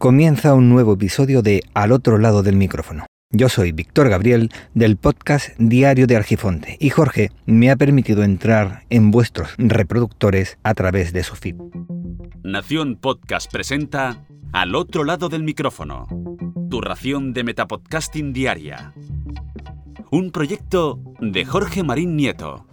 Comienza un nuevo episodio de Al otro lado del micrófono. Yo soy Víctor Gabriel del podcast Diario de Argifonte y Jorge me ha permitido entrar en vuestros reproductores a través de su feed. Nación Podcast presenta Al otro lado del micrófono, tu ración de Metapodcasting Diaria. Un proyecto de Jorge Marín Nieto.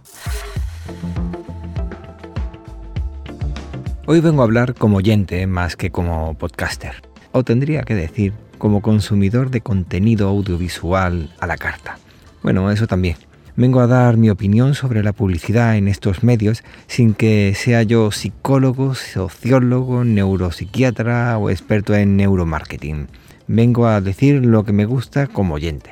Hoy vengo a hablar como oyente más que como podcaster, o tendría que decir como consumidor de contenido audiovisual a la carta. Bueno, eso también. Vengo a dar mi opinión sobre la publicidad en estos medios sin que sea yo psicólogo, sociólogo, neuropsiquiatra o experto en neuromarketing. Vengo a decir lo que me gusta como oyente.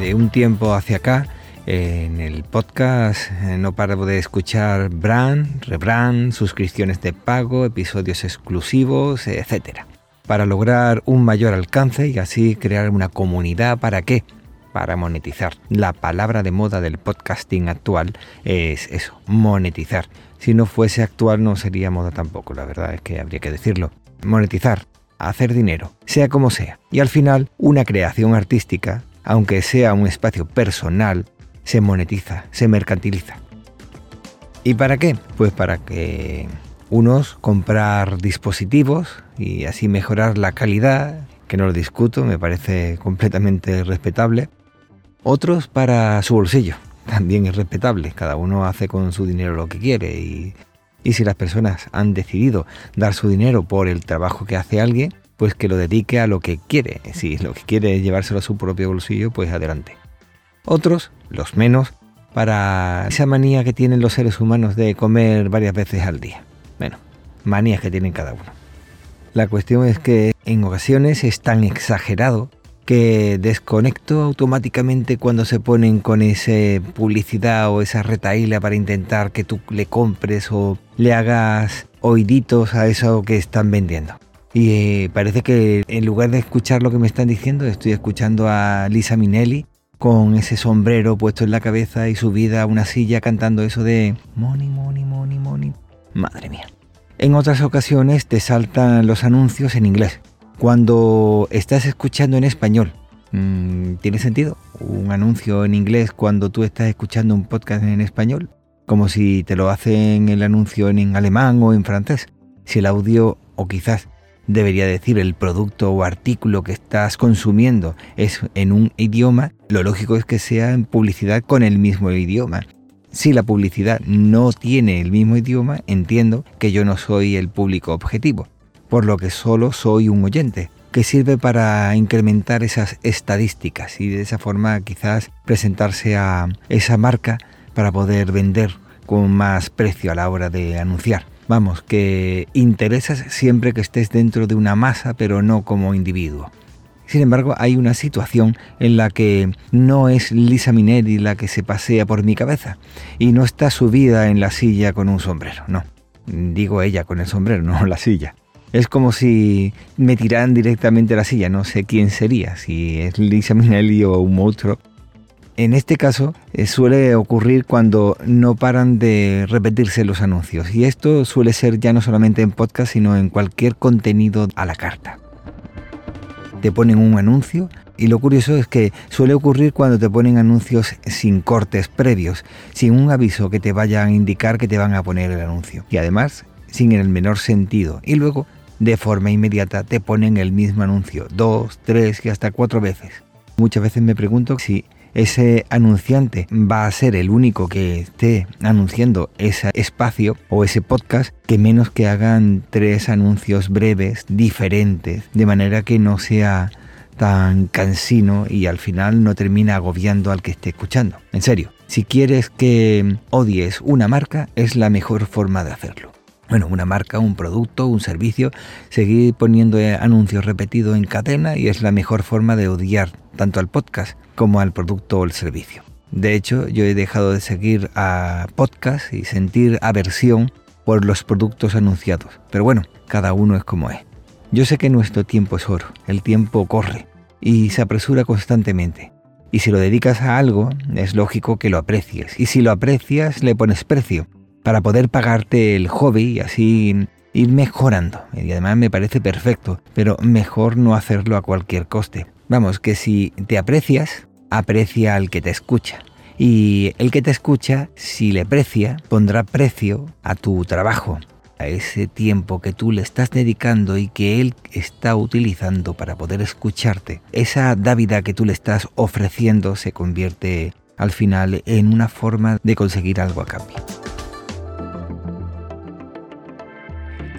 De un tiempo hacia acá en el podcast eh, no paro de escuchar brand, rebrand, suscripciones de pago, episodios exclusivos, etc. Para lograr un mayor alcance y así crear una comunidad, ¿para qué? Para monetizar. La palabra de moda del podcasting actual es eso, monetizar. Si no fuese actual no sería moda tampoco, la verdad es que habría que decirlo. Monetizar, hacer dinero, sea como sea. Y al final, una creación artística, aunque sea un espacio personal, se monetiza, se mercantiliza. ¿Y para qué? Pues para que unos comprar dispositivos y así mejorar la calidad, que no lo discuto, me parece completamente respetable. Otros para su bolsillo, también es respetable, cada uno hace con su dinero lo que quiere y, y si las personas han decidido dar su dinero por el trabajo que hace alguien, pues que lo dedique a lo que quiere. Si lo que quiere es llevárselo a su propio bolsillo, pues adelante. Otros, los menos, para esa manía que tienen los seres humanos de comer varias veces al día. Bueno, manías que tienen cada uno. La cuestión es que en ocasiones es tan exagerado que desconecto automáticamente cuando se ponen con esa publicidad o esa retaíla para intentar que tú le compres o le hagas oíditos a eso que están vendiendo. Y eh, parece que en lugar de escuchar lo que me están diciendo, estoy escuchando a Lisa Minelli con ese sombrero puesto en la cabeza y subida a una silla cantando eso de money, money, money, money. Madre mía. En otras ocasiones te saltan los anuncios en inglés. Cuando estás escuchando en español, mm, ¿tiene sentido? Un anuncio en inglés cuando tú estás escuchando un podcast en español, como si te lo hacen el anuncio en alemán o en francés. Si el audio, o quizás debería decir el producto o artículo que estás consumiendo es en un idioma, lo lógico es que sea en publicidad con el mismo idioma. Si la publicidad no tiene el mismo idioma, entiendo que yo no soy el público objetivo, por lo que solo soy un oyente, que sirve para incrementar esas estadísticas y de esa forma quizás presentarse a esa marca para poder vender con más precio a la hora de anunciar. Vamos, que interesas siempre que estés dentro de una masa, pero no como individuo. Sin embargo, hay una situación en la que no es Lisa Minelli la que se pasea por mi cabeza y no está subida en la silla con un sombrero, no. Digo ella con el sombrero, no la silla. Es como si me tiraran directamente a la silla, no sé quién sería, si es Lisa Minelli o un monstruo en este caso eh, suele ocurrir cuando no paran de repetirse los anuncios y esto suele ser ya no solamente en podcast sino en cualquier contenido a la carta. Te ponen un anuncio y lo curioso es que suele ocurrir cuando te ponen anuncios sin cortes previos, sin un aviso que te vaya a indicar que te van a poner el anuncio y además sin el menor sentido y luego de forma inmediata te ponen el mismo anuncio dos, tres y hasta cuatro veces. Muchas veces me pregunto si ese anunciante va a ser el único que esté anunciando ese espacio o ese podcast, que menos que hagan tres anuncios breves, diferentes, de manera que no sea tan cansino y al final no termina agobiando al que esté escuchando. En serio, si quieres que odies una marca, es la mejor forma de hacerlo. Bueno, una marca, un producto, un servicio, seguir poniendo anuncios repetidos en cadena y es la mejor forma de odiar tanto al podcast como al producto o el servicio. De hecho, yo he dejado de seguir a podcast y sentir aversión por los productos anunciados. Pero bueno, cada uno es como es. Yo sé que nuestro tiempo es oro, el tiempo corre y se apresura constantemente. Y si lo dedicas a algo, es lógico que lo aprecies. Y si lo aprecias, le pones precio. Para poder pagarte el hobby y así ir mejorando. Y además me parece perfecto, pero mejor no hacerlo a cualquier coste. Vamos, que si te aprecias, aprecia al que te escucha. Y el que te escucha, si le aprecia, pondrá precio a tu trabajo, a ese tiempo que tú le estás dedicando y que él está utilizando para poder escucharte. Esa dávida que tú le estás ofreciendo se convierte al final en una forma de conseguir algo a cambio.